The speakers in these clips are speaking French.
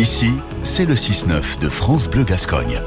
Ici, c'est le 6-9 de France Bleu Gascogne.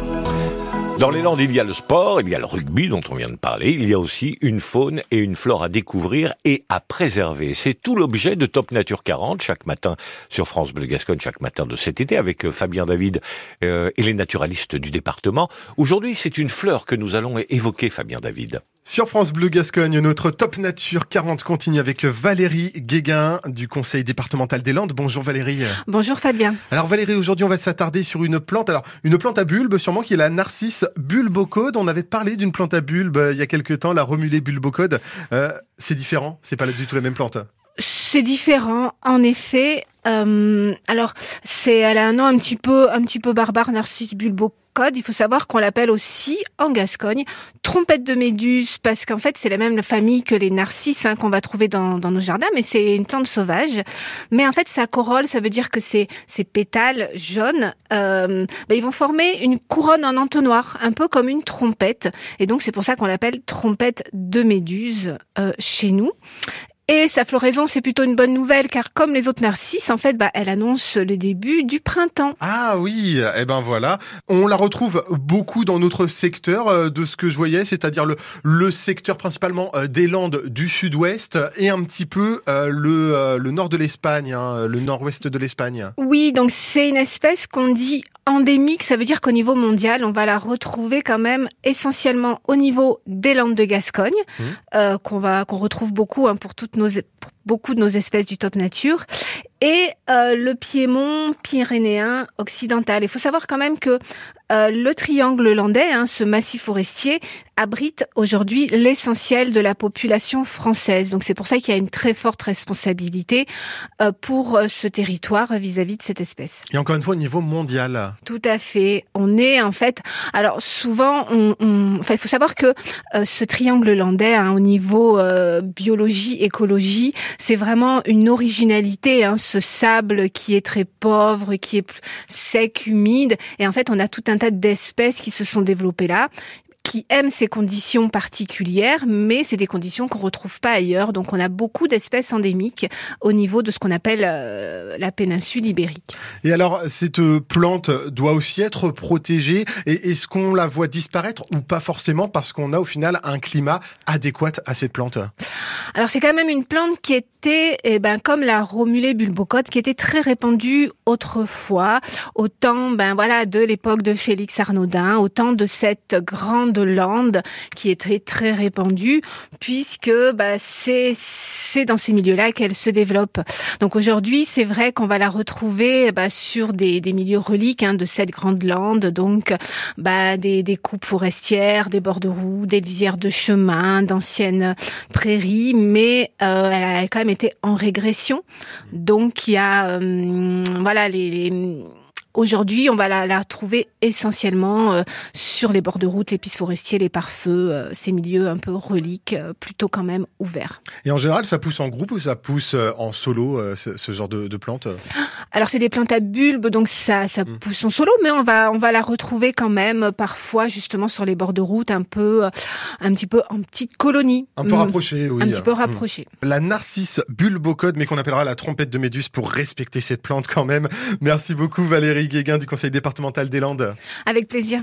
Dans les Landes, il y a le sport, il y a le rugby dont on vient de parler, il y a aussi une faune et une flore à découvrir et à préserver. C'est tout l'objet de Top Nature 40 chaque matin sur France Bleu Gascogne, chaque matin de cet été avec euh, Fabien David euh, et les naturalistes du département. Aujourd'hui, c'est une fleur que nous allons évoquer, Fabien David. Sur France Bleu Gascogne, notre Top Nature 40 continue avec Valérie Guéguin du Conseil départemental des Landes. Bonjour Valérie. Bonjour Fabien. Alors Valérie, aujourd'hui on va s'attarder sur une plante, alors une plante à bulbe sûrement qui est la Narcisse bulbocode. On avait parlé d'une plante à bulbe euh, il y a quelques temps, la Romulée bulbocode. Euh, c'est différent, c'est pas du tout la même plante. C'est différent, en effet. Euh, alors, c'est, elle a un nom un petit peu, un petit peu barbare, Narcisse bulbocode il faut savoir qu'on l'appelle aussi en Gascogne trompette de méduse parce qu'en fait c'est la même famille que les narcisses hein, qu'on va trouver dans, nos jardins, mais c'est une plante sauvage. Mais en fait sa corolle, ça veut dire que ces, ces pétales jaunes, euh, ben, ils vont former une couronne en entonnoir, un peu comme une trompette. Et donc c'est pour ça qu'on l'appelle trompette de méduse euh, chez nous. Et sa floraison, c'est plutôt une bonne nouvelle, car comme les autres narcisses, en fait, bah, elle annonce le début du printemps. Ah oui, eh ben voilà. On la retrouve beaucoup dans notre secteur, euh, de ce que je voyais, c'est-à-dire le, le secteur principalement euh, des Landes du sud-ouest et un petit peu euh, le, le nord de l'Espagne, hein, le nord-ouest de l'Espagne. Oui, donc c'est une espèce qu'on dit endémique, ça veut dire qu'au niveau mondial, on va la retrouver quand même essentiellement au niveau des Landes de Gascogne, mmh. qu'on va qu'on retrouve beaucoup hein, pour toutes nos, beaucoup de nos espèces du top nature, et euh, le piémont pyrénéen occidental. Il faut savoir quand même que euh, le triangle landais, hein, ce massif forestier, abrite aujourd'hui l'essentiel de la population française. Donc c'est pour ça qu'il y a une très forte responsabilité euh, pour ce territoire vis-à-vis de cette espèce. Et encore une fois au niveau mondial. Tout à fait. On est en fait, alors souvent, on, on... enfin il faut savoir que ce triangle landais, hein, au niveau biologie, écologie, c'est vraiment une originalité. Hein, ce sable qui est très pauvre, qui est sec, humide. Et en fait, on a tout un tas d'espèces qui se sont développées là qui aiment ces conditions particulières, mais c'est des conditions qu'on retrouve pas ailleurs. Donc on a beaucoup d'espèces endémiques au niveau de ce qu'on appelle euh, la péninsule ibérique. Et alors cette plante doit aussi être protégée. Et est-ce qu'on la voit disparaître ou pas forcément parce qu'on a au final un climat adéquat à cette plante? Alors c'est quand même une plante qui était, eh ben comme la Romulée bulbocote, qui était très répandue autrefois, au temps, ben voilà, de l'époque de Félix Arnaudin, au temps de cette grande de Lande qui est très répandue puisque bah, c'est c'est dans ces milieux-là qu'elle se développe. Donc aujourd'hui, c'est vrai qu'on va la retrouver bah, sur des, des milieux reliques hein, de cette grande lande, donc bah, des, des coupes forestières, des bords de des lisières de chemin, d'anciennes prairies, mais euh, elle a quand même été en régression. Donc il y a euh, voilà les, les Aujourd'hui, on va la, la trouver essentiellement euh, sur les bords de route, les pistes forestiers, les pare-feux, euh, ces milieux un peu reliques, euh, plutôt quand même ouverts. Et en général, ça pousse en groupe ou ça pousse en solo, ce, ce, genre de, de plantes Alors, c'est des plantes à bulbes, donc ça, ça mmh. pousse en solo, mais on va, on va la retrouver quand même parfois justement sur les bords de route, un peu, un petit peu en petite colonie. Un peu mmh. rapprochée, oui. Un petit peu mmh. rapprochée. La narcisse bulbocode, mais qu'on appellera la trompette de Méduse pour respecter cette plante quand même. Merci beaucoup Guéguin du conseil départemental des Landes. Avec plaisir.